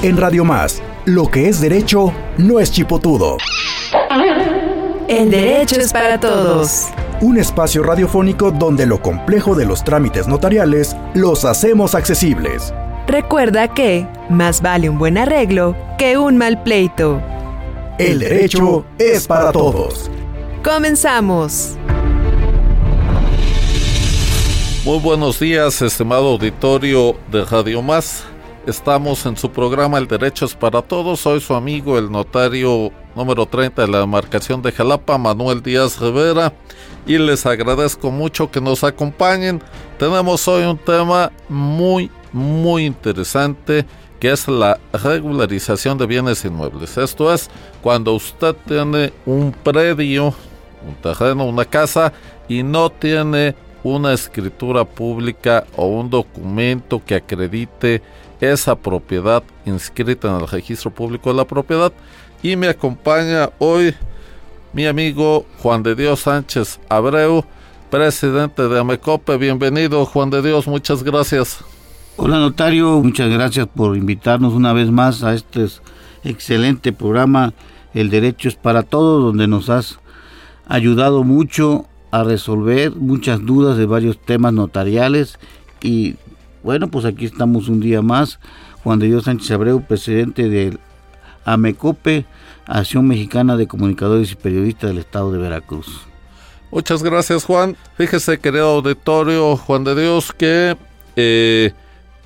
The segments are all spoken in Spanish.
En Radio Más, lo que es derecho no es chipotudo. El derecho es para todos. Un espacio radiofónico donde lo complejo de los trámites notariales los hacemos accesibles. Recuerda que más vale un buen arreglo que un mal pleito. El derecho es para todos. Comenzamos. Muy buenos días, estimado auditorio de Radio Más. Estamos en su programa El Derecho es para Todos. Soy su amigo, el notario número 30 de la demarcación de Jalapa, Manuel Díaz Rivera. Y les agradezco mucho que nos acompañen. Tenemos hoy un tema muy, muy interesante que es la regularización de bienes inmuebles. Esto es cuando usted tiene un predio, un terreno, una casa y no tiene una escritura pública o un documento que acredite esa propiedad inscrita en el registro público de la propiedad. Y me acompaña hoy mi amigo Juan de Dios Sánchez Abreu, presidente de Amecope. Bienvenido Juan de Dios, muchas gracias. Hola notario, muchas gracias por invitarnos una vez más a este excelente programa El Derecho es para Todos, donde nos has ayudado mucho a resolver muchas dudas de varios temas notariales y bueno, pues aquí estamos un día más. Juan de Dios Sánchez Abreu, presidente del AMECOPE, Acción Mexicana de Comunicadores y Periodistas del Estado de Veracruz. Muchas gracias Juan. Fíjese querido auditorio Juan de Dios que eh,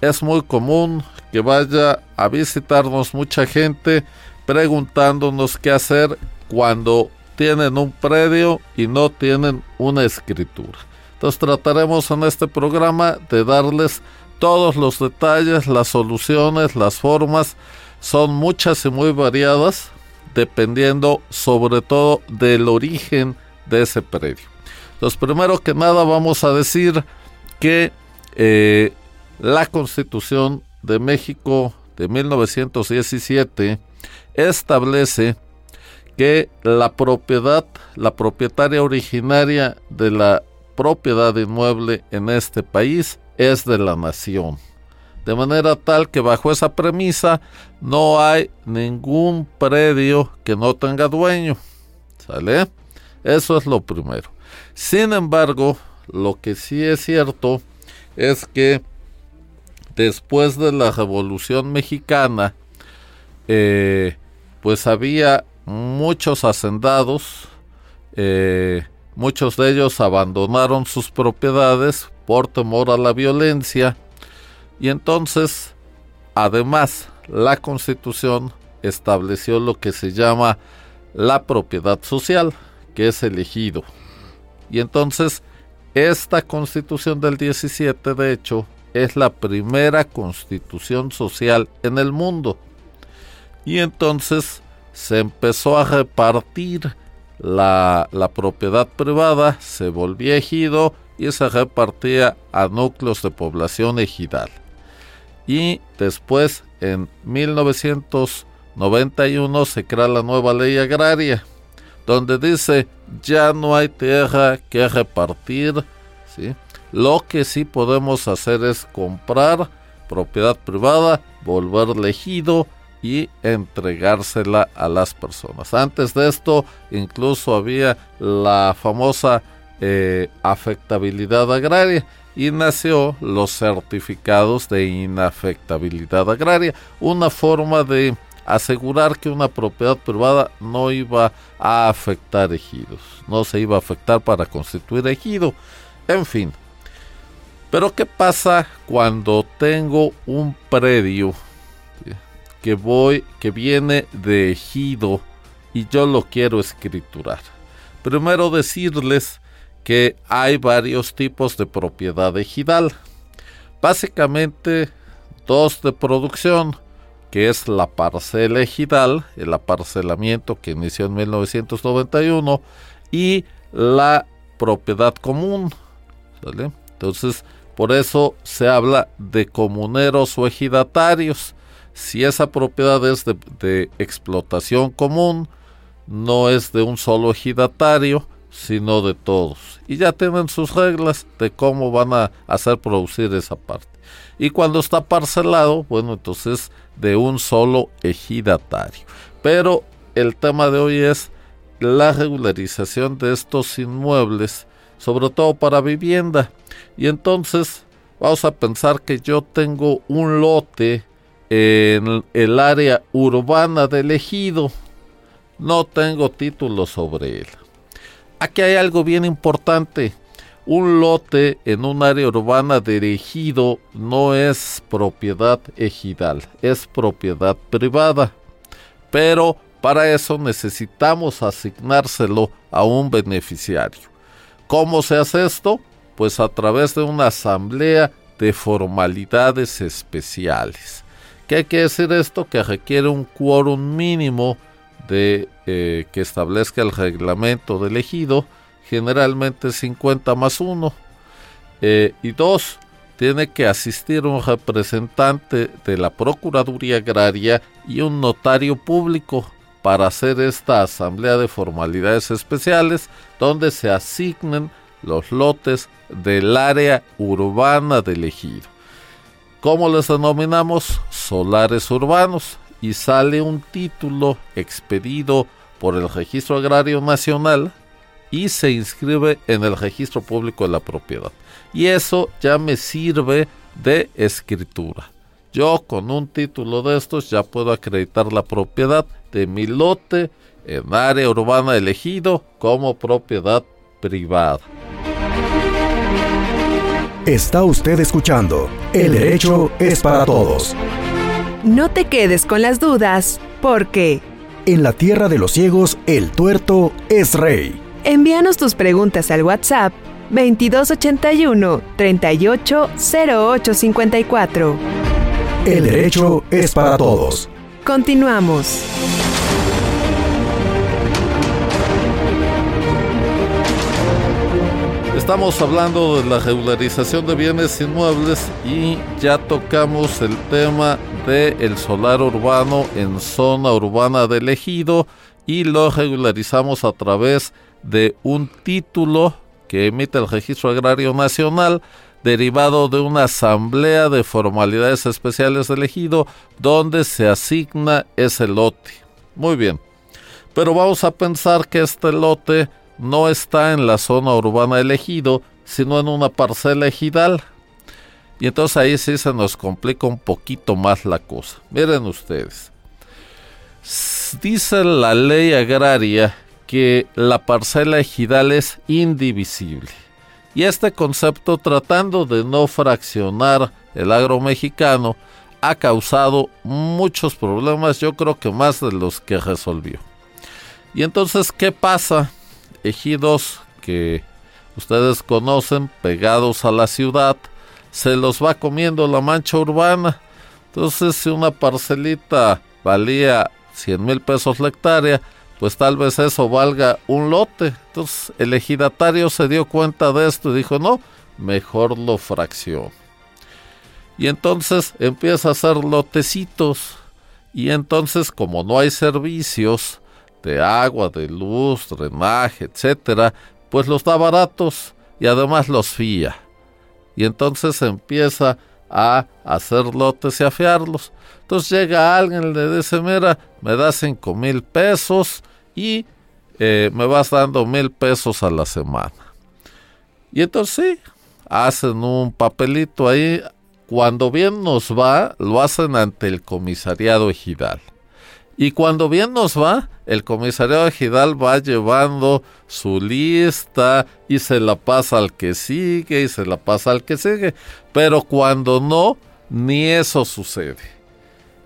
es muy común que vaya a visitarnos mucha gente preguntándonos qué hacer cuando tienen un predio y no tienen una escritura. Entonces trataremos en este programa de darles todos los detalles, las soluciones, las formas. Son muchas y muy variadas dependiendo sobre todo del origen de ese predio. Entonces primero que nada vamos a decir que eh, la Constitución de México de 1917 establece que la propiedad, la propietaria originaria de la propiedad inmueble en este país es de la nación. De manera tal que bajo esa premisa no hay ningún predio que no tenga dueño. ¿Sale? Eso es lo primero. Sin embargo, lo que sí es cierto es que después de la Revolución Mexicana, eh, pues había muchos hacendados, eh, muchos de ellos abandonaron sus propiedades por temor a la violencia y entonces, además, la constitución estableció lo que se llama la propiedad social, que es elegido. Y entonces, esta constitución del 17, de hecho, es la primera constitución social en el mundo. Y entonces se empezó a repartir la, la propiedad privada, se volvía ejido y se repartía a núcleos de población ejidal. Y después, en 1991, se crea la nueva ley agraria, donde dice ya no hay tierra que repartir, ¿sí? Lo que sí podemos hacer es comprar propiedad privada, volver ejido y entregársela a las personas. Antes de esto, incluso había la famosa eh, afectabilidad agraria y nació los certificados de inafectabilidad agraria, una forma de asegurar que una propiedad privada no iba a afectar ejidos, no se iba a afectar para constituir ejido, en fin. Pero ¿qué pasa cuando tengo un predio que voy que viene de ejido y yo lo quiero escriturar? Primero decirles que hay varios tipos de propiedad ejidal. Básicamente dos de producción, que es la parcela ejidal, el aparcelamiento que inició en 1991, y la propiedad común. Entonces, por eso se habla de comuneros o ejidatarios. Si esa propiedad es de explotación común, no es de un solo ejidatario, sino de todos. Y ya tienen sus reglas de cómo van a hacer producir esa parte. Y cuando está parcelado, bueno, entonces de un solo ejidatario. Pero el tema de hoy es la regularización de estos inmuebles, sobre todo para vivienda. Y entonces vamos a pensar que yo tengo un lote en el área urbana del ejido. No tengo título sobre él. Aquí hay algo bien importante. Un lote en un área urbana de ejido no es propiedad ejidal, es propiedad privada. Pero para eso necesitamos asignárselo a un beneficiario. ¿Cómo se hace esto? Pues a través de una asamblea de formalidades especiales. ¿Qué quiere decir esto? Que requiere un quórum mínimo de eh, que establezca el reglamento del ejido, generalmente 50 más 1. Eh, y dos, tiene que asistir un representante de la Procuraduría Agraria y un notario público para hacer esta asamblea de formalidades especiales donde se asignen los lotes del área urbana del ejido. ¿Cómo les denominamos? Solares urbanos. Y sale un título expedido por el Registro Agrario Nacional y se inscribe en el Registro Público de la Propiedad. Y eso ya me sirve de escritura. Yo con un título de estos ya puedo acreditar la propiedad de mi lote en área urbana elegido como propiedad privada. Está usted escuchando El derecho es para todos. No te quedes con las dudas, porque en la tierra de los ciegos el tuerto es rey. Envíanos tus preguntas al WhatsApp 2281 380854. El derecho es para todos. Continuamos. Estamos hablando de la regularización de bienes inmuebles y ya tocamos el tema del el solar urbano en zona urbana del ejido y lo regularizamos a través de un título que emite el Registro Agrario Nacional derivado de una asamblea de formalidades especiales del ejido donde se asigna ese lote. Muy bien. Pero vamos a pensar que este lote no está en la zona urbana elegido, sino en una parcela ejidal. Y entonces ahí se nos complica un poquito más la cosa. Miren ustedes. Dice la ley agraria que la parcela ejidal es indivisible. Y este concepto, tratando de no fraccionar el agro mexicano, ha causado muchos problemas, yo creo que más de los que resolvió. Y entonces, ¿qué pasa? ejidos que ustedes conocen, pegados a la ciudad, se los va comiendo la mancha urbana. Entonces, si una parcelita valía 100 mil pesos la hectárea, pues tal vez eso valga un lote. Entonces, el ejidatario se dio cuenta de esto y dijo, no, mejor lo fracción. Y entonces empieza a hacer lotecitos. Y entonces, como no hay servicios, de agua, de luz, drenaje, etcétera, pues los da baratos y además los fía. Y entonces empieza a hacer lotes y a fiarlos. Entonces llega alguien, le dice, mira, me das cinco mil pesos y eh, me vas dando mil pesos a la semana. Y entonces sí, hacen un papelito ahí. Cuando bien nos va, lo hacen ante el comisariado ejidal. Y cuando bien nos va, el comisario Ejidal va llevando su lista y se la pasa al que sigue y se la pasa al que sigue. Pero cuando no, ni eso sucede.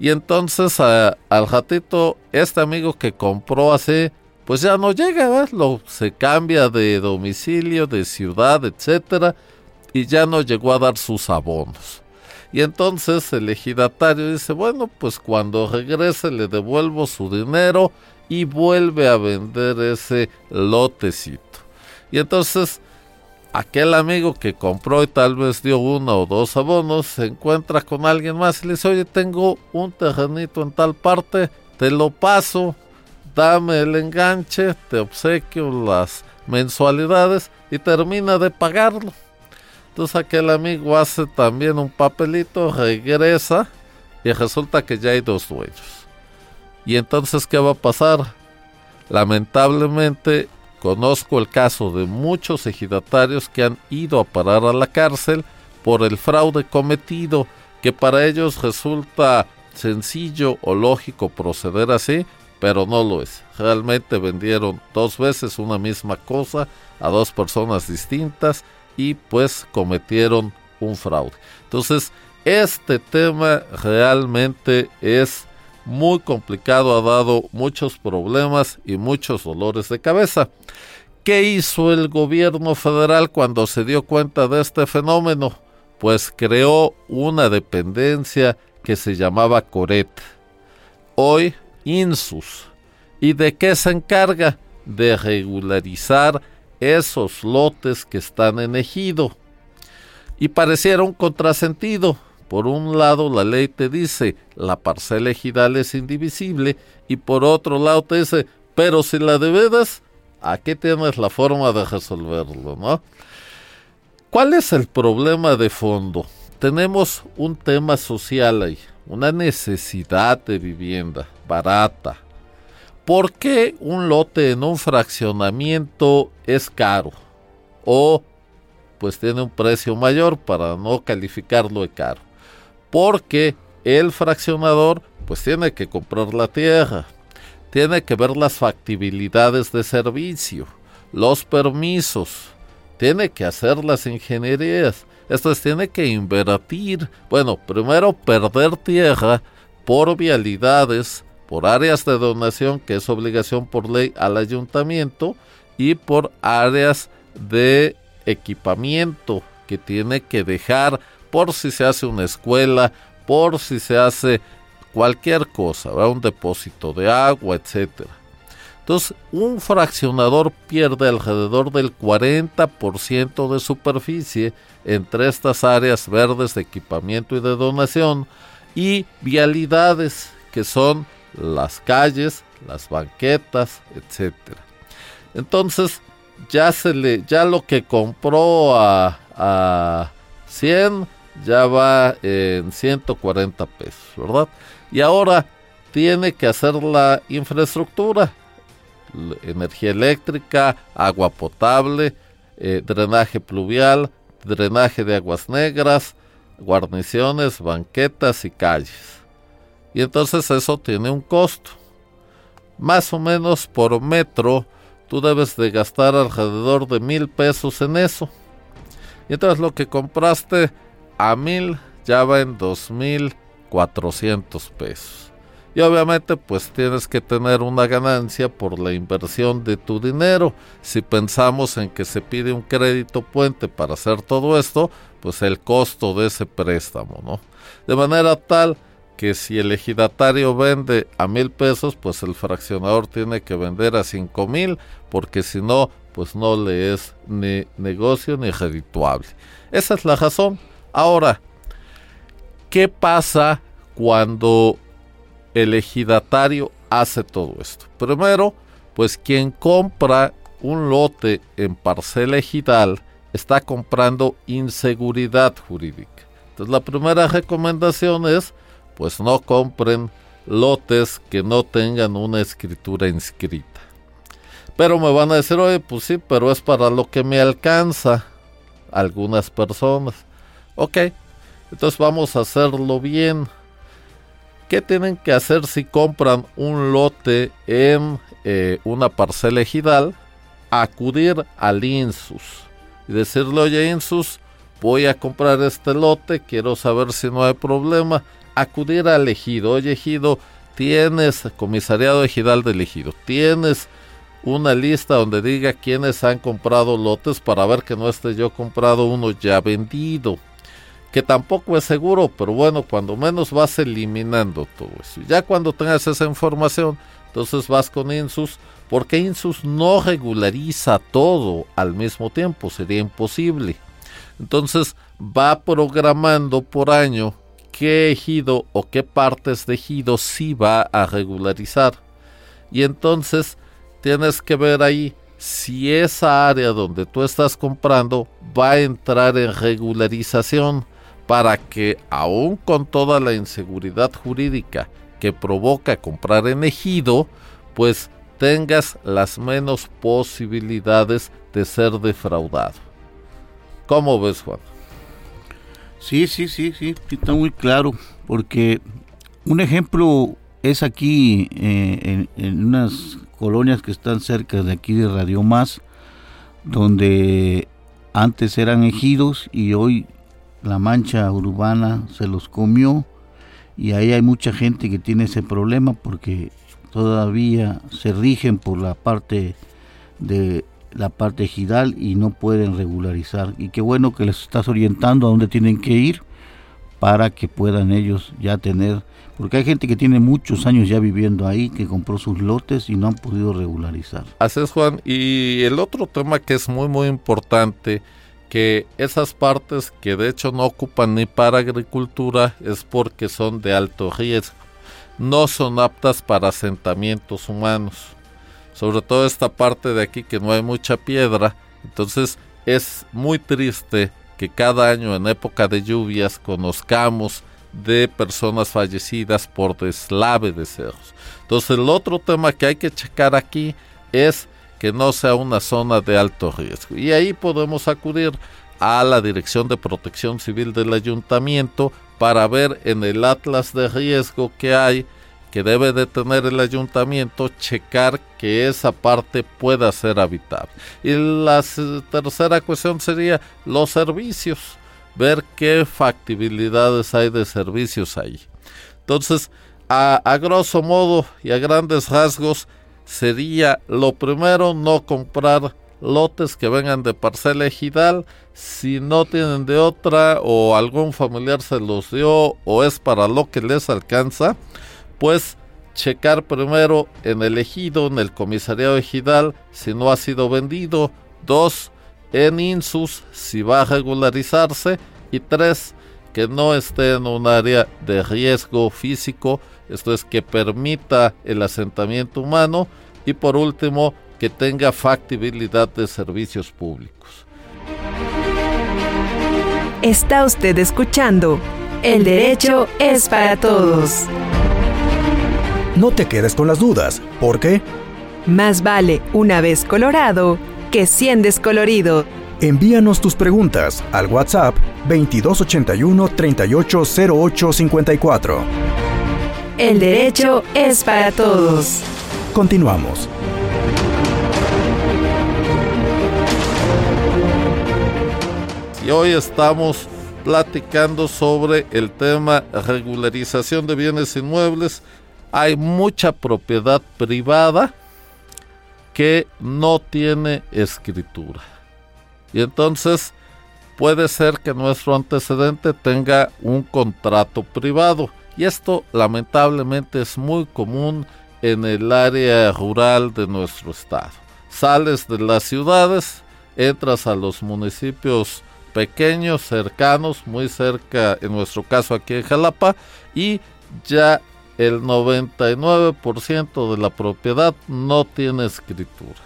Y entonces al ratito, este amigo que compró así, pues ya no llega. Lo, se cambia de domicilio, de ciudad, etcétera, y ya no llegó a dar sus abonos. Y entonces el ejidatario dice, bueno, pues cuando regrese le devuelvo su dinero y vuelve a vender ese lotecito. Y entonces aquel amigo que compró y tal vez dio uno o dos abonos se encuentra con alguien más y le dice, oye, tengo un terrenito en tal parte, te lo paso, dame el enganche, te obsequio las mensualidades y termina de pagarlo. Entonces aquel amigo hace también un papelito, regresa y resulta que ya hay dos dueños. Y entonces, ¿qué va a pasar? Lamentablemente, conozco el caso de muchos ejidatarios que han ido a parar a la cárcel por el fraude cometido, que para ellos resulta sencillo o lógico proceder así, pero no lo es. Realmente vendieron dos veces una misma cosa a dos personas distintas y pues cometieron un fraude. Entonces, este tema realmente es muy complicado, ha dado muchos problemas y muchos dolores de cabeza. ¿Qué hizo el gobierno federal cuando se dio cuenta de este fenómeno? Pues creó una dependencia que se llamaba Coret. Hoy INSUS. ¿Y de qué se encarga? De regularizar esos lotes que están en ejido. Y pareciera un contrasentido. Por un lado, la ley te dice la parcela ejidal es indivisible, y por otro lado te dice, pero si la debedas, aquí tienes la forma de resolverlo, ¿no? ¿Cuál es el problema de fondo? Tenemos un tema social ahí, una necesidad de vivienda barata. ¿Por qué un lote en un fraccionamiento es caro? O pues tiene un precio mayor para no calificarlo de caro. Porque el fraccionador pues tiene que comprar la tierra, tiene que ver las factibilidades de servicio, los permisos, tiene que hacer las ingenierías, esto es, tiene que invertir, bueno, primero perder tierra por vialidades, por áreas de donación, que es obligación por ley al ayuntamiento, y por áreas de equipamiento que tiene que dejar por si se hace una escuela, por si se hace cualquier cosa, un depósito de agua, etcétera. Entonces, un fraccionador pierde alrededor del 40% de superficie entre estas áreas verdes de equipamiento y de donación y vialidades que son las calles, las banquetas, etcétera. Entonces, ya se le ya lo que compró a, a 100 ya va en 140 pesos, ¿verdad? Y ahora tiene que hacer la infraestructura, energía eléctrica, agua potable, eh, drenaje pluvial, drenaje de aguas negras, guarniciones, banquetas y calles. Y entonces eso tiene un costo. Más o menos por metro tú debes de gastar alrededor de mil pesos en eso. Y entonces lo que compraste a mil ya va en dos mil cuatrocientos pesos. Y obviamente pues tienes que tener una ganancia por la inversión de tu dinero. Si pensamos en que se pide un crédito puente para hacer todo esto, pues el costo de ese préstamo, ¿no? De manera tal que si el ejidatario vende a mil pesos, pues el fraccionador tiene que vender a cinco mil, porque si no, pues no le es ni negocio ni redituable. Esa es la razón. Ahora, ¿qué pasa cuando el ejidatario hace todo esto? Primero, pues quien compra un lote en parcela ejidal está comprando inseguridad jurídica. Entonces la primera recomendación es, pues no compren lotes que no tengan una escritura inscrita. Pero me van a decir, oye, pues sí, pero es para lo que me alcanza algunas personas. Ok, entonces vamos a hacerlo bien. ¿Qué tienen que hacer si compran un lote en eh, una parcela ejidal? Acudir al INSUS y decirle, oye INSUS, voy a comprar este lote, quiero saber si no hay problema. Acudir al ejido, oye ejido, tienes comisariado ejidal del ejido, tienes una lista donde diga quiénes han comprado lotes para ver que no esté yo comprado uno ya vendido que tampoco es seguro, pero bueno, cuando menos vas eliminando todo eso. Ya cuando tengas esa información, entonces vas con Insus, porque Insus no regulariza todo al mismo tiempo, sería imposible. Entonces va programando por año qué ejido o qué partes de ejido sí va a regularizar. Y entonces tienes que ver ahí si esa área donde tú estás comprando va a entrar en regularización para que aún con toda la inseguridad jurídica que provoca comprar en ejido, pues tengas las menos posibilidades de ser defraudado. ¿Cómo ves, Juan? Sí, sí, sí, sí, está muy claro, porque un ejemplo es aquí eh, en, unas colonias que están cerca de aquí de Radio Más, donde antes eran ejidos y hoy la mancha urbana se los comió y ahí hay mucha gente que tiene ese problema porque todavía se rigen por la parte de la parte ejidal y no pueden regularizar y qué bueno que les estás orientando a dónde tienen que ir para que puedan ellos ya tener porque hay gente que tiene muchos años ya viviendo ahí, que compró sus lotes y no han podido regularizar. Así es, Juan. Y el otro tema que es muy, muy importante, que esas partes que de hecho no ocupan ni para agricultura es porque son de alto riesgo. No son aptas para asentamientos humanos. Sobre todo esta parte de aquí que no hay mucha piedra. Entonces es muy triste que cada año en época de lluvias conozcamos de personas fallecidas por deslave de cerros. Entonces el otro tema que hay que checar aquí es que no sea una zona de alto riesgo. Y ahí podemos acudir a la Dirección de Protección Civil del Ayuntamiento para ver en el atlas de riesgo que hay que debe de tener el ayuntamiento, checar que esa parte pueda ser habitable. Y la tercera cuestión sería los servicios ver qué factibilidades hay de servicios ahí. Entonces, a, a grosso modo y a grandes rasgos, sería lo primero no comprar lotes que vengan de parcela ejidal si no tienen de otra o algún familiar se los dio o es para lo que les alcanza pues checar primero en el ejido en el comisariado ejidal si no ha sido vendido dos en INSUS si va a regularizarse y tres, que no esté en un área de riesgo físico, esto es que permita el asentamiento humano y por último que tenga factibilidad de servicios públicos. Está usted escuchando El derecho es para todos. No te quedes con las dudas, ¿por qué? Más vale una vez colorado que cien descolorido. Envíanos tus preguntas al WhatsApp 2281 380854. El derecho es para todos. Continuamos. Y hoy estamos platicando sobre el tema regularización de bienes inmuebles. Hay mucha propiedad privada que no tiene escritura. Y entonces puede ser que nuestro antecedente tenga un contrato privado. Y esto lamentablemente es muy común en el área rural de nuestro estado. Sales de las ciudades, entras a los municipios pequeños, cercanos, muy cerca, en nuestro caso aquí en Jalapa, y ya el 99% de la propiedad no tiene escritura.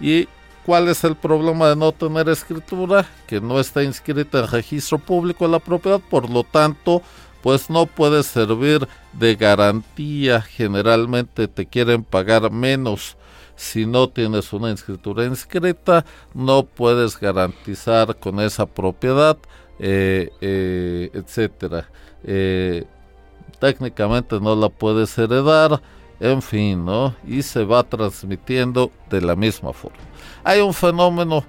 Y ¿Cuál es el problema de no tener escritura? Que no está inscrita en registro público la propiedad, por lo tanto, pues no puede servir de garantía. Generalmente te quieren pagar menos si no tienes una escritura inscrita, no puedes garantizar con esa propiedad, eh, eh, etcétera. Eh, técnicamente no la puedes heredar, en fin, ¿no? Y se va transmitiendo de la misma forma. Hay un fenómeno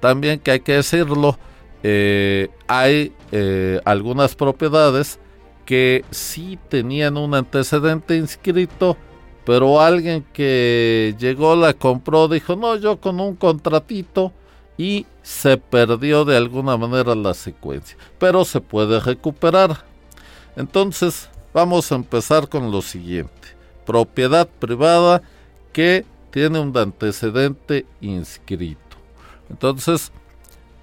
también que hay que decirlo, eh, hay eh, algunas propiedades que sí tenían un antecedente inscrito, pero alguien que llegó, la compró, dijo, no, yo con un contratito y se perdió de alguna manera la secuencia, pero se puede recuperar. Entonces, vamos a empezar con lo siguiente. Propiedad privada que tiene un antecedente inscrito. Entonces,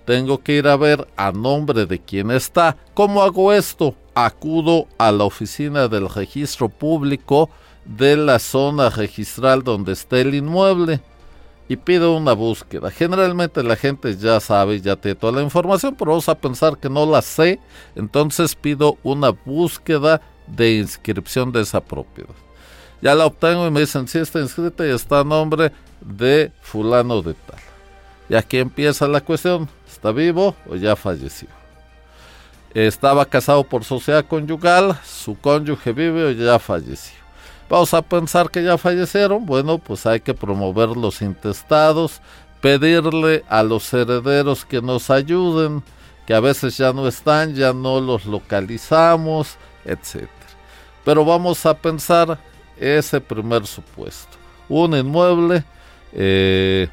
tengo que ir a ver a nombre de quién está. ¿Cómo hago esto? Acudo a la oficina del registro público de la zona registral donde esté el inmueble. y pido una búsqueda. Generalmente la gente ya sabe, ya tiene toda la información, pero vamos a pensar que no la sé, entonces pido una búsqueda de inscripción de esa propiedad. Ya la obtengo y me dicen si está inscrita y está a nombre de fulano de tal. Y aquí empieza la cuestión, ¿está vivo o ya falleció? Estaba casado por sociedad conyugal, su cónyuge vive o ya falleció. Vamos a pensar que ya fallecieron, bueno, pues hay que promover los intestados, pedirle a los herederos que nos ayuden, que a veces ya no están, ya no los localizamos, etc. Pero vamos a pensar ese primer supuesto. Un inmueble eh,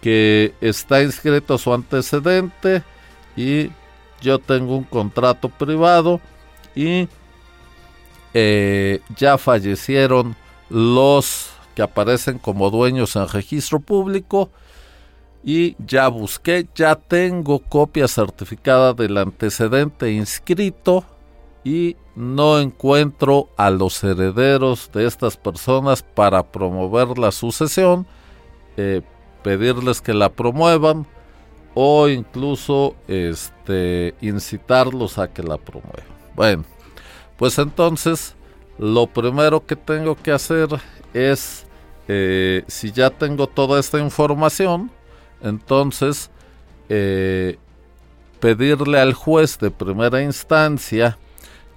que está inscrito su antecedente y yo tengo un contrato privado y eh, ya fallecieron los que aparecen como dueños en registro público y ya busqué, ya tengo copia certificada del antecedente inscrito y no encuentro a los herederos de estas personas para promover la sucesión, eh, pedirles que la promuevan o incluso este, incitarlos a que la promuevan. Bueno, pues entonces lo primero que tengo que hacer es, eh, si ya tengo toda esta información, entonces eh, pedirle al juez de primera instancia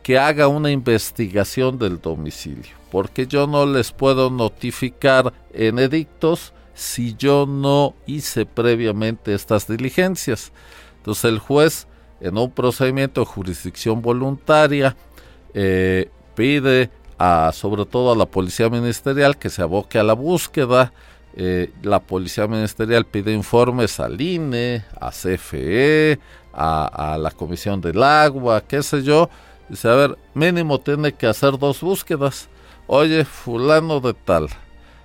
que haga una investigación del domicilio, porque yo no les puedo notificar en edictos si yo no hice previamente estas diligencias. Entonces el juez, en un procedimiento de jurisdicción voluntaria, eh, pide a, sobre todo a la policía ministerial que se aboque a la búsqueda. Eh, la policía ministerial pide informes al INE, a CFE, a, a la Comisión del Agua, qué sé yo, Dice, a ver, mínimo tiene que hacer dos búsquedas. Oye, fulano de tal.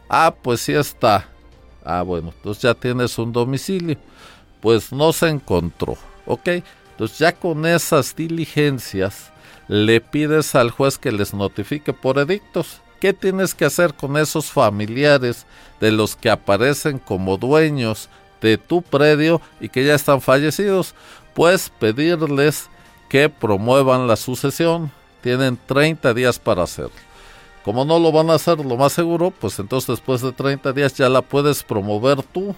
Ah, pues sí está. Ah, bueno, entonces ya tienes un domicilio. Pues no se encontró. ¿Ok? Entonces ya con esas diligencias le pides al juez que les notifique por edictos. ¿Qué tienes que hacer con esos familiares de los que aparecen como dueños de tu predio y que ya están fallecidos? Pues pedirles que promuevan la sucesión. Tienen 30 días para hacerlo. Como no lo van a hacer lo más seguro, pues entonces después de 30 días ya la puedes promover tú.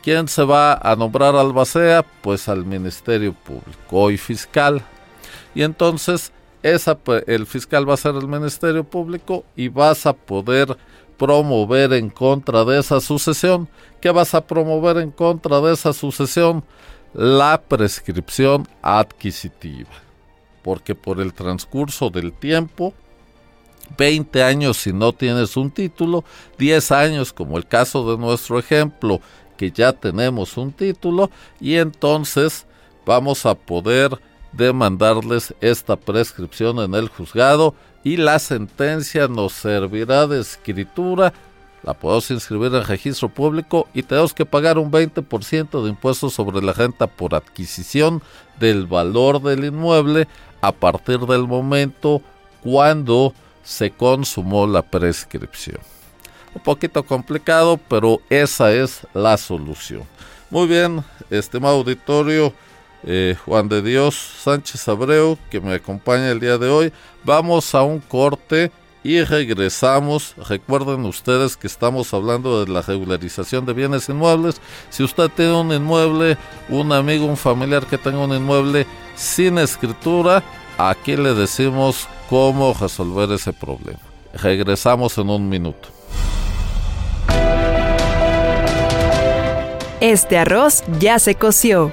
¿Quién se va a nombrar albacea? Pues al Ministerio Público y fiscal. Y entonces esa, el fiscal va a ser el Ministerio Público y vas a poder promover en contra de esa sucesión. ¿Qué vas a promover en contra de esa sucesión? La prescripción adquisitiva, porque por el transcurso del tiempo, 20 años si no tienes un título, 10 años como el caso de nuestro ejemplo, que ya tenemos un título, y entonces vamos a poder demandarles esta prescripción en el juzgado y la sentencia nos servirá de escritura la podemos inscribir en registro público y tenemos que pagar un 20% de impuestos sobre la renta por adquisición del valor del inmueble a partir del momento cuando se consumó la prescripción. Un poquito complicado, pero esa es la solución. Muy bien, estimado auditorio, eh, Juan de Dios Sánchez Abreu, que me acompaña el día de hoy, vamos a un corte y regresamos. Recuerden ustedes que estamos hablando de la regularización de bienes inmuebles. Si usted tiene un inmueble, un amigo, un familiar que tenga un inmueble sin escritura, aquí le decimos cómo resolver ese problema. Regresamos en un minuto. Este arroz ya se coció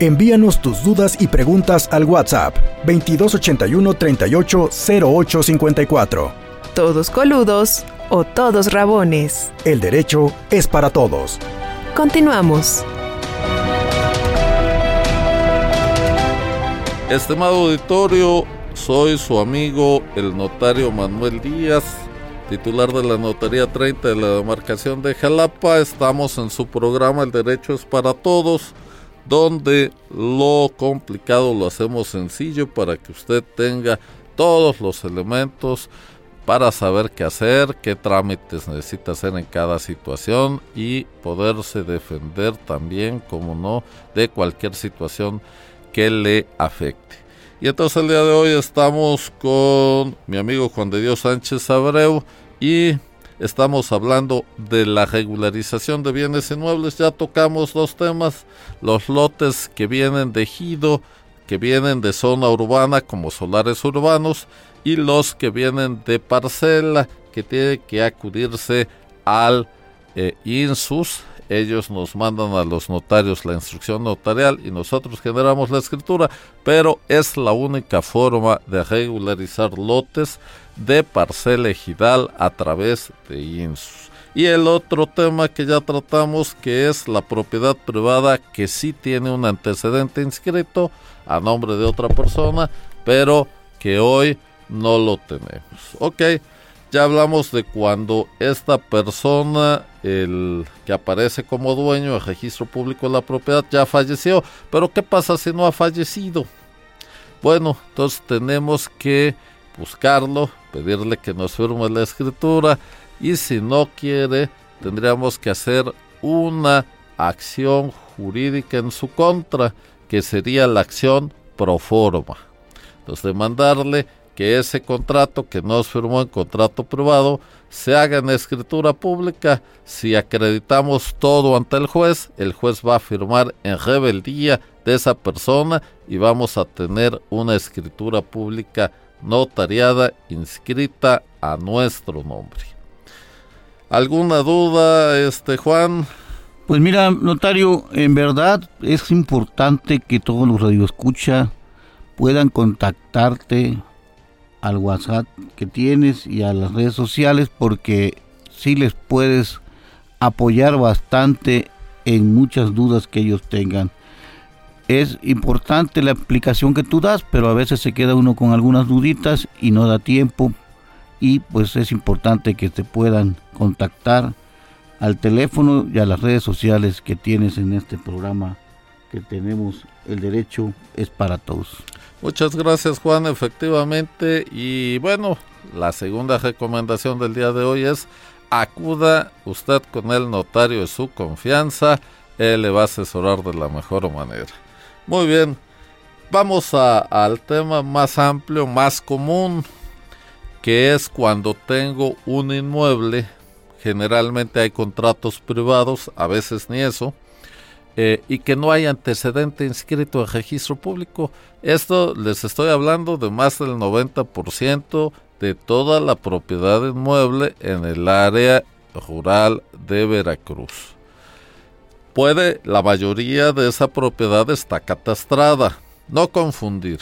Envíanos tus dudas y preguntas al WhatsApp 2281 38 Todos coludos o todos rabones. El derecho es para todos. Continuamos. Estimado auditorio, soy su amigo el notario Manuel Díaz, titular de la Notaría 30 de la demarcación de Jalapa. Estamos en su programa El Derecho es para Todos, donde lo complicado lo hacemos sencillo para que usted tenga todos los elementos para saber qué hacer, qué trámites necesita hacer en cada situación y poderse defender también, como no, de cualquier situación que le afecte. Y entonces el día de hoy estamos con mi amigo Juan de Dios Sánchez Abreu y estamos hablando de la regularización de bienes inmuebles. Ya tocamos dos temas, los lotes que vienen de ejido, que vienen de zona urbana como solares urbanos y los que vienen de parcela que tiene que acudirse al eh, INSUS ellos nos mandan a los notarios la instrucción notarial y nosotros generamos la escritura, pero es la única forma de regularizar lotes de parcela ejidal a través de INSUS. Y el otro tema que ya tratamos, que es la propiedad privada, que sí tiene un antecedente inscrito a nombre de otra persona, pero que hoy no lo tenemos. Ok, ya hablamos de cuando esta persona, el que aparece como dueño del registro público de la propiedad, ya falleció. Pero ¿qué pasa si no ha fallecido? Bueno, entonces tenemos que buscarlo, pedirle que nos firme la escritura y si no quiere, tendríamos que hacer una acción jurídica en su contra, que sería la acción pro forma. Entonces, demandarle que ese contrato que nos firmó en contrato privado se haga en escritura pública. Si acreditamos todo ante el juez, el juez va a firmar en rebeldía de esa persona y vamos a tener una escritura pública notariada inscrita a nuestro nombre. ¿Alguna duda, este Juan? Pues mira, notario, en verdad es importante que todos los radioescucha puedan contactarte al WhatsApp que tienes y a las redes sociales porque sí les puedes apoyar bastante en muchas dudas que ellos tengan. Es importante la explicación que tú das, pero a veces se queda uno con algunas duditas y no da tiempo y pues es importante que te puedan contactar al teléfono y a las redes sociales que tienes en este programa que tenemos el derecho es para todos. Muchas gracias Juan, efectivamente. Y bueno, la segunda recomendación del día de hoy es acuda usted con el notario de su confianza, él le va a asesorar de la mejor manera. Muy bien, vamos al tema más amplio, más común, que es cuando tengo un inmueble, generalmente hay contratos privados, a veces ni eso, eh, y que no hay antecedente inscrito en registro público. Esto les estoy hablando de más del 90% de toda la propiedad inmueble en el área rural de Veracruz. Puede, la mayoría de esa propiedad está catastrada. No confundir.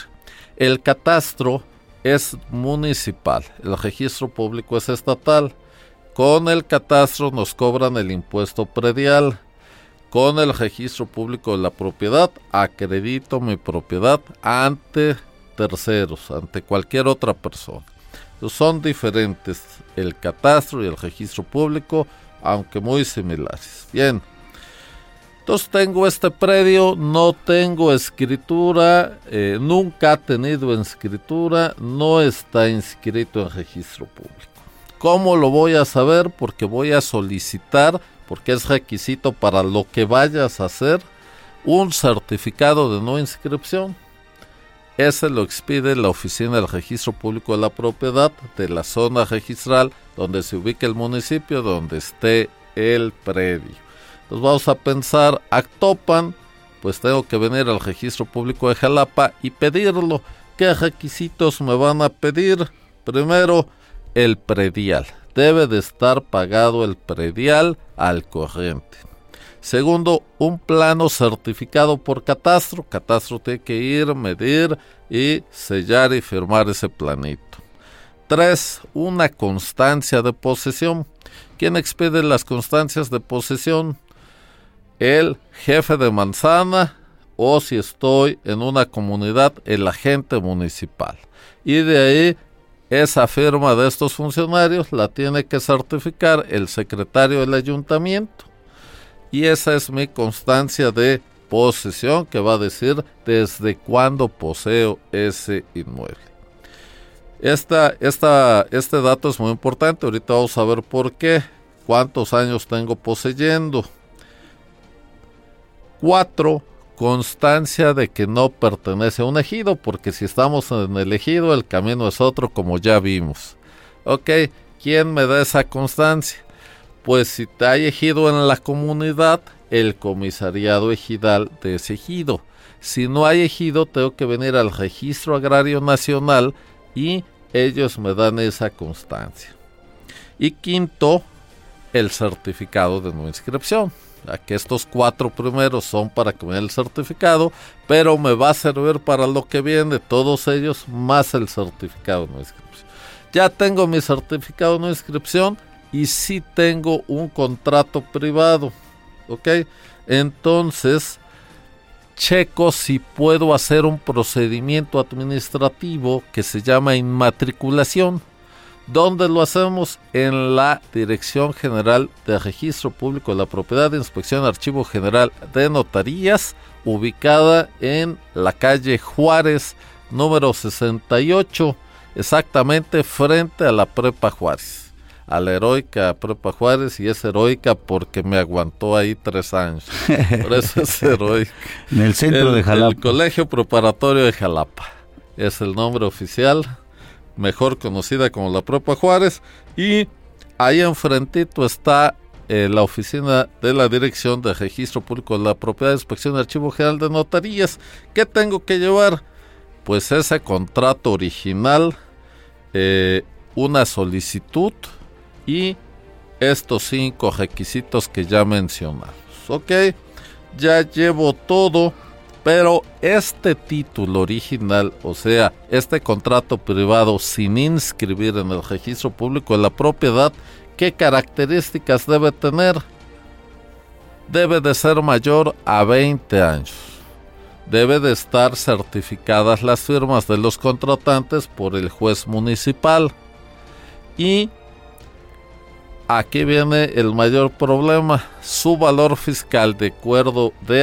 El catastro es municipal, el registro público es estatal. Con el catastro nos cobran el impuesto predial con el registro público de la propiedad, acredito mi propiedad ante terceros, ante cualquier otra persona. son diferentes el catastro y el registro público, aunque muy similares. Bien, entonces tengo este predio, no tengo escritura, eh, nunca ha tenido escritura, no está inscrito en registro público. ¿Cómo lo voy a saber? Porque voy a solicitar porque es requisito para lo que vayas a hacer, un certificado de no inscripción. Ese lo expide la Oficina del Registro Público de la Propiedad de la zona registral donde se ubica el municipio, donde esté el predio. Entonces vamos a pensar, Actopan, pues tengo que venir al Registro Público de Jalapa y pedirlo. ¿Qué requisitos me van a pedir? Primero, el predial debe de estar pagado el predial al corriente. Segundo, un plano certificado por catastro. Catastro tiene que ir, medir y sellar y firmar ese planito. Tres, una constancia de posesión. ¿Quién expide las constancias de posesión? el jefe de manzana o si estoy en una comunidad, el agente municipal. Y de ahí esa firma de estos funcionarios la tiene que certificar el secretario del ayuntamiento. Y esa es mi constancia de posesión que va a decir desde cuándo poseo ese inmueble. Esta, esta, este dato es muy importante, ahorita vamos a ver por qué, cuántos años tengo poseyendo. Cuatro, constancia de que no pertenece a un ejido, porque si estamos en el ejido el camino es otro como ya vimos. Ok, ¿quién me da esa constancia? Pues si te hay ejido en la comunidad, el comisariado ejidal de ese ejido. Si no hay ejido, tengo que venir al registro agrario nacional y ellos me dan esa constancia. Y quinto, el certificado de no inscripción. Aquí estos cuatro primeros son para que me den el certificado, pero me va a servir para lo que viene, todos ellos más el certificado de no inscripción. Ya tengo mi certificado de no inscripción y sí tengo un contrato privado. ¿ok? Entonces, checo si puedo hacer un procedimiento administrativo que se llama inmatriculación. ¿Dónde lo hacemos? En la Dirección General de Registro Público de la Propiedad de Inspección Archivo General de Notarías, ubicada en la calle Juárez, número 68, exactamente frente a la Prepa Juárez a la heroica Prepa Juárez y es heroica porque me aguantó ahí tres años. Por eso es heroica. en el centro de Jalapa. El Colegio Preparatorio de Jalapa. Es el nombre oficial, mejor conocida como la Prepa Juárez. Y ahí enfrentito está eh, la oficina de la Dirección de Registro Público de la Propiedad de Inspección de Archivo General de Notarías. ¿Qué tengo que llevar? Pues ese contrato original, eh, una solicitud, y estos cinco requisitos que ya mencionamos. Ok, ya llevo todo, pero este título original, o sea, este contrato privado sin inscribir en el registro público de la propiedad, ¿qué características debe tener? Debe de ser mayor a 20 años. Debe de estar certificadas las firmas de los contratantes por el juez municipal. Y aquí viene el mayor problema. Su valor fiscal de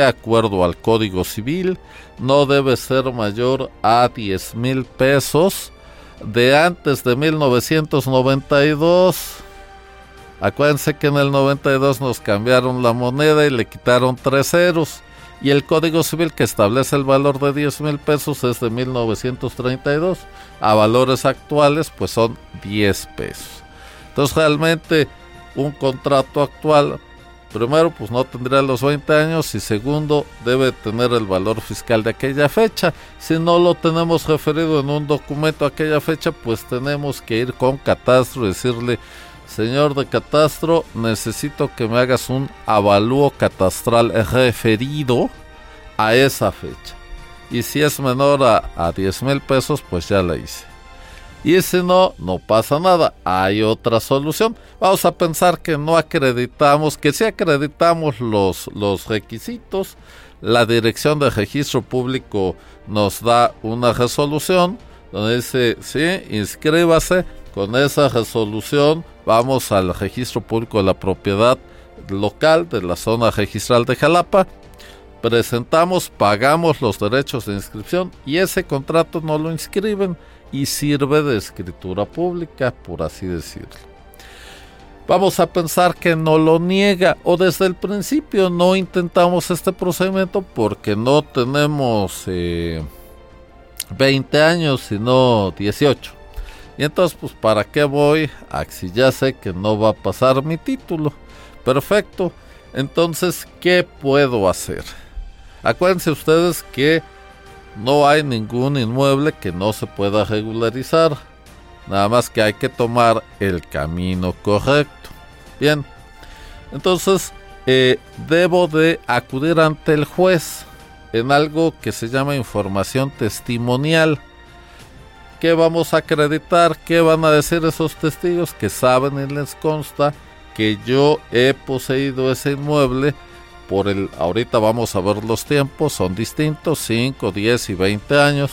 acuerdo, al Código Civil no debe ser mayor a 10 mil pesos de antes de 1992. Acuérdense que en el 92 nos cambiaron la moneda y le quitaron tres ceros. Y el Código Civil que establece el valor de 10 mil pesos es de 1932. A valores actuales pues son 10 pesos. Entonces realmente un contrato actual, primero pues no tendría los 20 años y segundo debe tener el valor fiscal de aquella fecha. Si no lo tenemos referido en un documento a aquella fecha, pues tenemos que ir con catastro y decirle, señor de catastro, necesito que me hagas un avalúo catastral referido a esa fecha. Y si es menor a, a 10 mil pesos, pues ya la hice. Y si no, no pasa nada. Hay otra solución. Vamos a pensar que no acreditamos, que si acreditamos los, los requisitos, la dirección de registro público nos da una resolución donde dice, sí, inscríbase. Con esa resolución vamos al registro público de la propiedad local de la zona registral de Jalapa. Presentamos, pagamos los derechos de inscripción y ese contrato no lo inscriben y sirve de escritura pública, por así decirlo. Vamos a pensar que no lo niega o desde el principio no intentamos este procedimiento porque no tenemos 20 eh, años, sino 18. Y entonces, pues, ¿para qué voy? Ah, si ya sé que no va a pasar mi título. Perfecto. Entonces, ¿qué puedo hacer? Acuérdense ustedes que no hay ningún inmueble que no se pueda regularizar. Nada más que hay que tomar el camino correcto. Bien, entonces eh, debo de acudir ante el juez en algo que se llama información testimonial. ¿Qué vamos a acreditar? ¿Qué van a decir esos testigos que saben y les consta que yo he poseído ese inmueble por el, ahorita vamos a ver los tiempos, son distintos, 5, 10 y 20 años.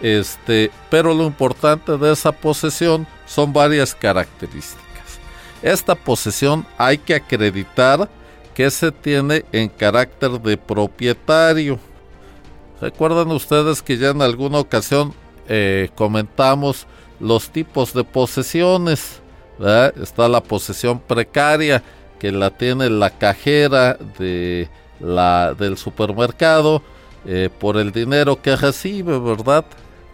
Este, pero lo importante de esa posesión son varias características. Esta posesión hay que acreditar que se tiene en carácter de propietario. Recuerdan ustedes que ya en alguna ocasión eh, comentamos los tipos de posesiones. Está la posesión precaria, que la tiene la cajera de la, del supermercado eh, por el dinero que recibe, ¿verdad?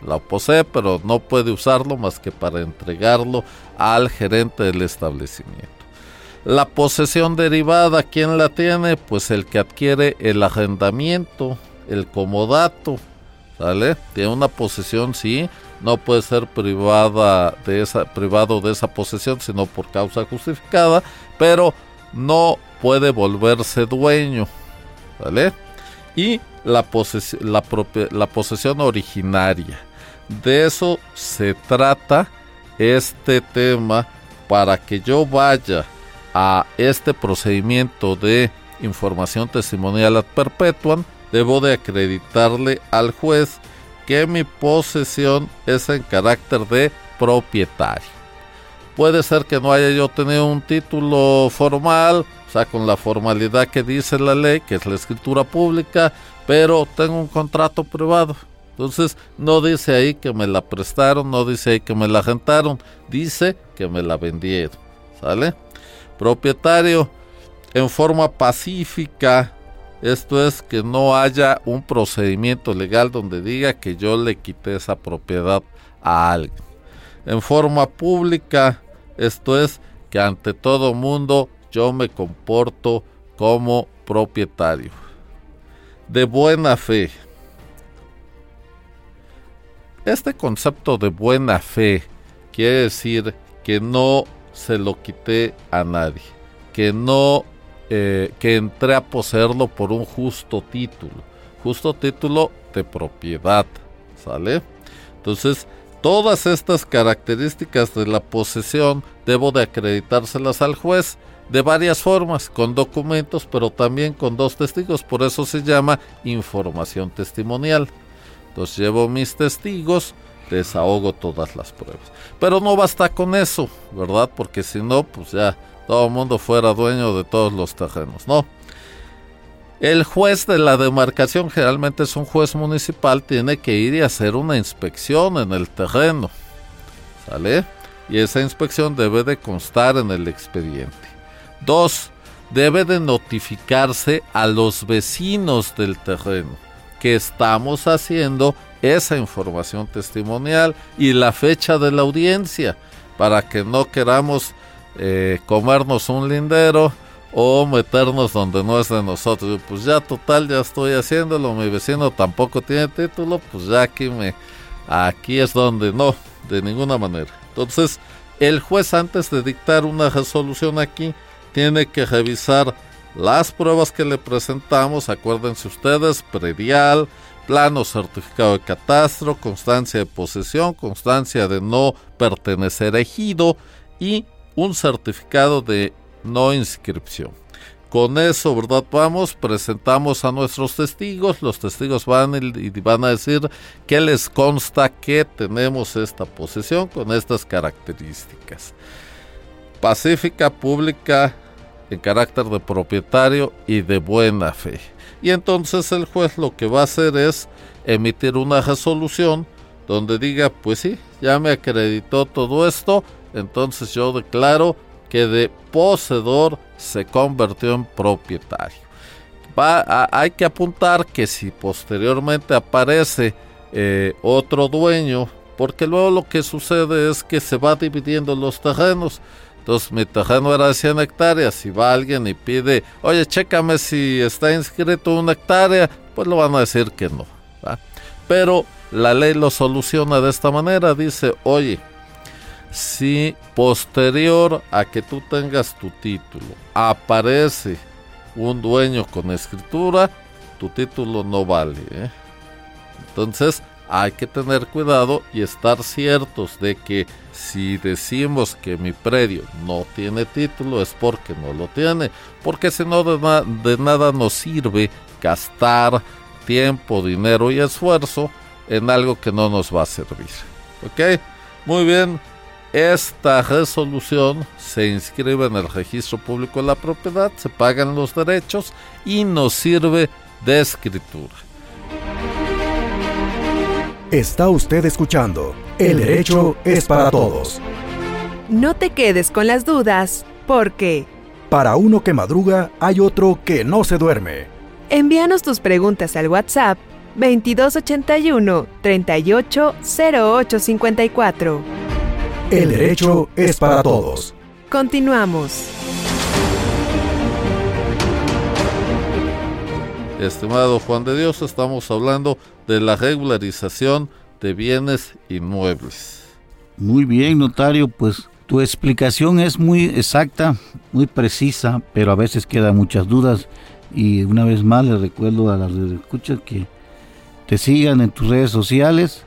La posee, pero no puede usarlo más que para entregarlo al gerente del establecimiento. La posesión derivada, ¿quién la tiene? Pues el que adquiere el arrendamiento, el comodato, ¿sale? Tiene una posesión, sí, no puede ser privada de esa, privado de esa posesión, sino por causa justificada, pero no puede volverse dueño, ¿vale? Y la, posesión originaria. De eso se trata este tema para que yo vaya a este procedimiento de información testimonial ad perpetuam, debo de acreditarle al juez que mi posesión es en carácter de propietario. Puede ser que no haya yo tenido un título formal, o sea, con la formalidad que dice la ley, que es la escritura pública, pero tengo un contrato privado. Entonces, no dice ahí que me la prestaron, no dice ahí que me la rentaron, dice que me la vendieron. ¿Sale? Propietario en forma pacífica, esto es que no haya un procedimiento legal donde diga que yo le quité esa propiedad a alguien. En forma pública, esto es que ante todo mundo yo me comporto como propietario. De buena fe. Este concepto de buena fe quiere decir que no se lo quité a nadie, que no eh, que entré a poseerlo por un justo título, justo título de propiedad, ¿sale? Entonces, todas estas características de la posesión debo de acreditárselas al juez de varias formas, con documentos, pero también con dos testigos, por eso se llama información testimonial. Entonces llevo mis testigos, desahogo todas las pruebas. Pero no basta con eso, ¿verdad? Porque si no, pues ya todo el mundo fuera dueño de todos los terrenos, ¿no? El juez de la demarcación, generalmente es un juez municipal, tiene que ir y hacer una inspección en el terreno, ¿sale? Y esa inspección debe de constar en el expediente. Dos, debe de notificarse a los vecinos del terreno que estamos haciendo esa información testimonial y la fecha de la audiencia para que no queramos eh, comernos un lindero o meternos donde no es de nosotros. Pues ya total, ya estoy haciéndolo, mi vecino tampoco tiene título, pues ya aquí me aquí es donde no, de ninguna manera. Entonces, el juez antes de dictar una resolución aquí tiene que revisar las pruebas que le presentamos, acuérdense ustedes, predial, plano certificado de catastro, constancia de posesión, constancia de no pertenecer ejido y un certificado de no inscripción. Con eso, ¿verdad? Vamos, presentamos a nuestros testigos, los testigos van y van a decir que les consta que tenemos esta posesión con estas características. Pacífica, pública, en carácter de propietario y de buena fe. Y entonces el juez lo que va a hacer es emitir una resolución donde diga, pues sí, ya me acreditó todo esto, entonces yo declaro que de poseedor se convirtió en propietario. Va hay que apuntar que si posteriormente aparece eh, otro dueño, porque luego lo que sucede es que se va dividiendo los terrenos. Entonces mi terreno era de 100 hectáreas. Si va alguien y pide, oye, chécame si está inscrito una hectárea, pues lo van a decir que no. Pero la ley lo soluciona de esta manera. Dice, oye, si posterior a que tú tengas tu título aparece un dueño con escritura, tu título no vale. ¿eh? Entonces hay que tener cuidado y estar ciertos de que si decimos que mi predio no tiene título es porque no lo tiene, porque si no de, de nada nos sirve gastar tiempo, dinero y esfuerzo en algo que no nos va a servir. ¿Ok? Muy bien, esta resolución se inscribe en el registro público de la propiedad, se pagan los derechos y nos sirve de escritura. Está usted escuchando El derecho es para todos. No te quedes con las dudas, porque... Para uno que madruga, hay otro que no se duerme. Envíanos tus preguntas al WhatsApp 2281 380854. El derecho es para todos. Continuamos. Estimado Juan de Dios, estamos hablando de la regularización de bienes inmuebles. Muy bien, notario, pues tu explicación es muy exacta, muy precisa, pero a veces quedan muchas dudas. Y una vez más les recuerdo a las escuchas que te sigan en tus redes sociales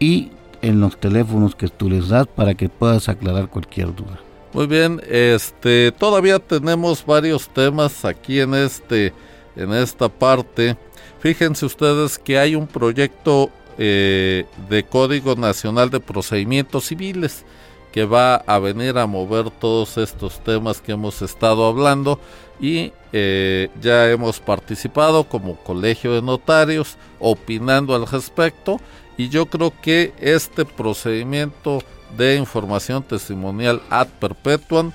y en los teléfonos que tú les das para que puedas aclarar cualquier duda. Muy bien, este todavía tenemos varios temas aquí en este en esta parte. Fíjense ustedes que hay un proyecto eh, de Código Nacional de Procedimientos Civiles que va a venir a mover todos estos temas que hemos estado hablando y eh, ya hemos participado como colegio de notarios opinando al respecto y yo creo que este procedimiento de información testimonial ad perpetuam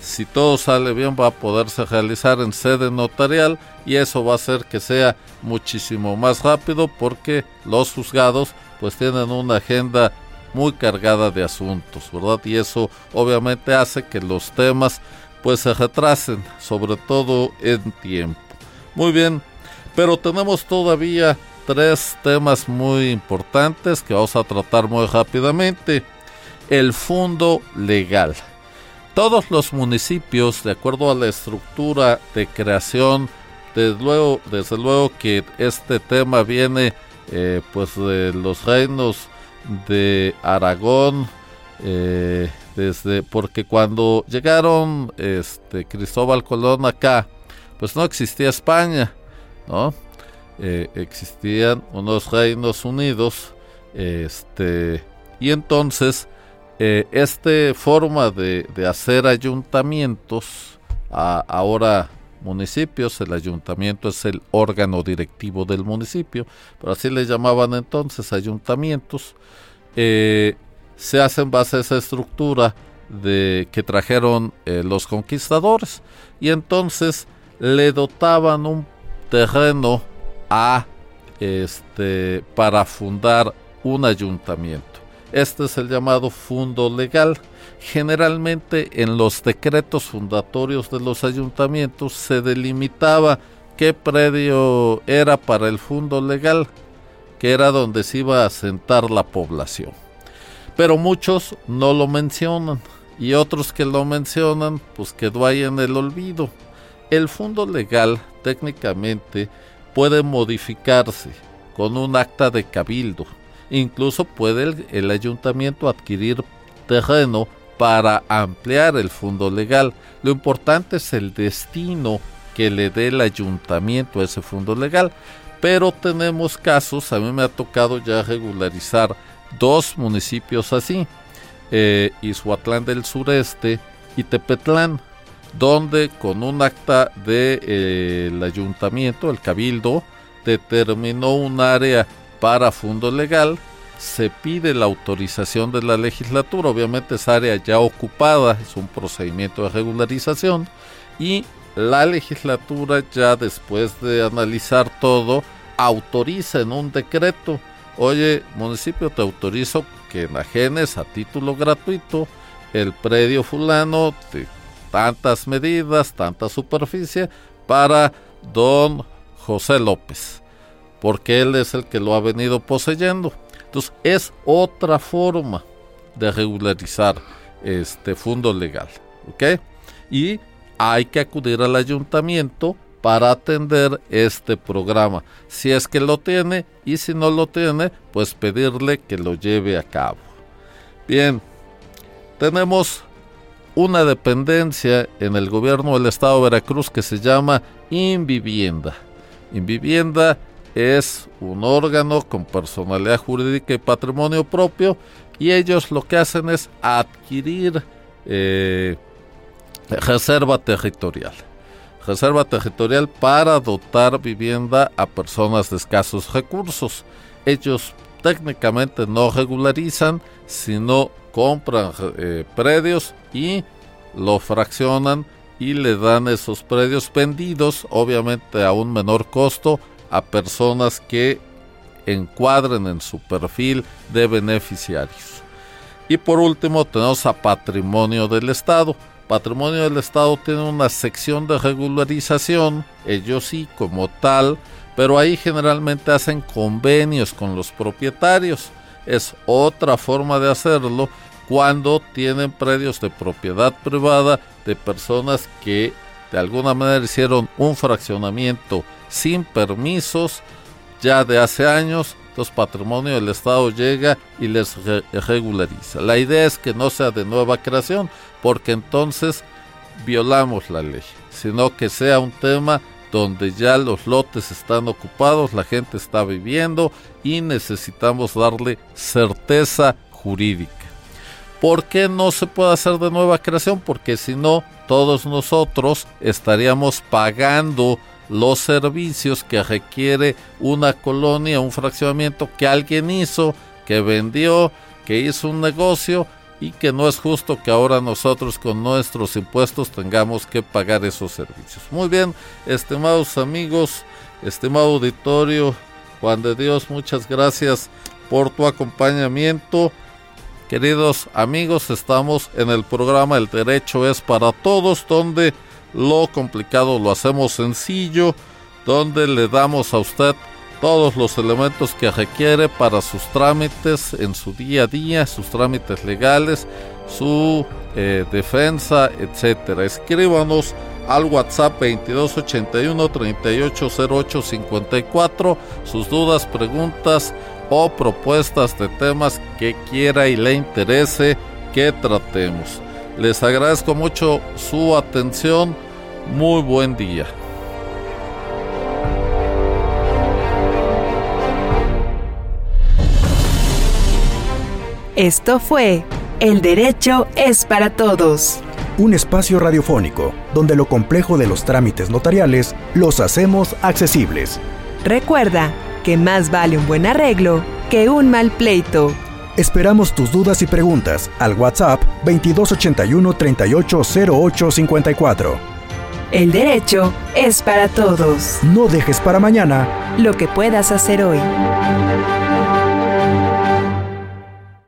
si todo sale bien va a poderse realizar en sede notarial y eso va a hacer que sea muchísimo más rápido porque los juzgados pues tienen una agenda muy cargada de asuntos, ¿verdad? Y eso obviamente hace que los temas pues se retrasen, sobre todo en tiempo. Muy bien, pero tenemos todavía tres temas muy importantes que vamos a tratar muy rápidamente. El fondo legal. Todos los municipios, de acuerdo a la estructura de creación, desde luego, desde luego que este tema viene eh, pues de los reinos de Aragón, eh, desde porque cuando llegaron este Cristóbal Colón acá, pues no existía España, ¿no? Eh, existían unos reinos unidos, este, y entonces eh, esta forma de, hacer ayuntamientos, ahora municipios, el ayuntamiento es el órgano directivo del municipio, pero así le llamaban entonces ayuntamientos, eh, se hacen base a esa estructura de que trajeron los conquistadores y entonces le dotaban un terreno a este para fundar un ayuntamiento. Este es el llamado fundo legal. Generalmente en los decretos fundatorios de los ayuntamientos se delimitaba qué predio era para el fundo legal, que era donde se iba a asentar la población. Pero muchos no lo mencionan y otros que lo mencionan pues quedó ahí en el olvido. El fondo legal técnicamente puede modificarse con un acta de cabildo Incluso puede el, ayuntamiento adquirir terreno para ampliar el fondo legal. Lo importante es el destino que le dé el ayuntamiento a ese fondo legal. Pero tenemos casos, a mí me ha tocado ya regularizar dos municipios así, eh, del Sureste y Tepetlán, donde con un acta del de, eh, ayuntamiento, el cabildo, determinó un área para fondo legal, se pide la autorización de la legislatura, obviamente esa área ya ocupada, es un procedimiento de regularización, y la legislatura ya después de analizar todo, autoriza en un decreto, oye, municipio, te autorizo que enajenes a título gratuito el predio fulano de tantas medidas, tanta superficie, para don José López porque él es el que lo ha venido poseyendo. Entonces es otra forma de regularizar este fondo legal, ¿ok? Y hay que acudir al ayuntamiento para atender este programa. Si es que lo tiene y si no lo tiene, pues pedirle que lo lleve a cabo. Bien, tenemos una dependencia en el gobierno del estado de Veracruz que se llama Invivienda. Invivienda es un órgano con personalidad jurídica y patrimonio propio y ellos lo que hacen es adquirir eh, reserva territorial. Reserva territorial para dotar vivienda a personas de escasos recursos. Ellos técnicamente no regularizan, sino compran eh, predios y lo fraccionan y le dan esos predios vendidos, obviamente a un menor costo, a personas que encuadren en su perfil de beneficiarios. Y por último tenemos a Patrimonio del Estado. Patrimonio del Estado tiene una sección de regularización, ellos sí como tal, pero ahí generalmente hacen convenios con los propietarios. Es otra forma de hacerlo cuando tienen predios de propiedad privada de personas que de alguna manera hicieron un fraccionamiento sin permisos ya de hace años, entonces patrimonio del Estado llega y les regulariza. La idea es que no sea de nueva creación, porque entonces violamos la ley, sino que sea un tema donde ya los lotes están ocupados, la gente está viviendo y necesitamos darle certeza jurídica. ¿Por qué no se puede hacer de nueva creación? Porque si no, todos nosotros estaríamos pagando los servicios que requiere una colonia, un fraccionamiento que alguien hizo, que vendió, que hizo un negocio y que no es justo que ahora nosotros con nuestros impuestos tengamos que pagar esos servicios. Muy bien, estimados amigos, estimado auditorio, Juan de Dios, muchas gracias por tu acompañamiento. Queridos amigos, estamos en el programa El Derecho es para Todos, donde lo complicado lo hacemos sencillo, donde le damos a usted todos los elementos que requiere para sus trámites en su día a día, sus trámites legales, su eh, defensa, etcétera. Escríbanos al WhatsApp 2281 380854 sus dudas, preguntas o propuestas de temas que quiera y le interese que tratemos. Les agradezco mucho su atención. Muy buen día. Esto fue El Derecho es para Todos. Un espacio radiofónico donde lo complejo de los trámites notariales los hacemos accesibles. Recuerda, que más vale un buen arreglo que un mal pleito. Esperamos tus dudas y preguntas al WhatsApp 2281 380854. El derecho es para todos. No dejes para mañana lo que puedas hacer hoy.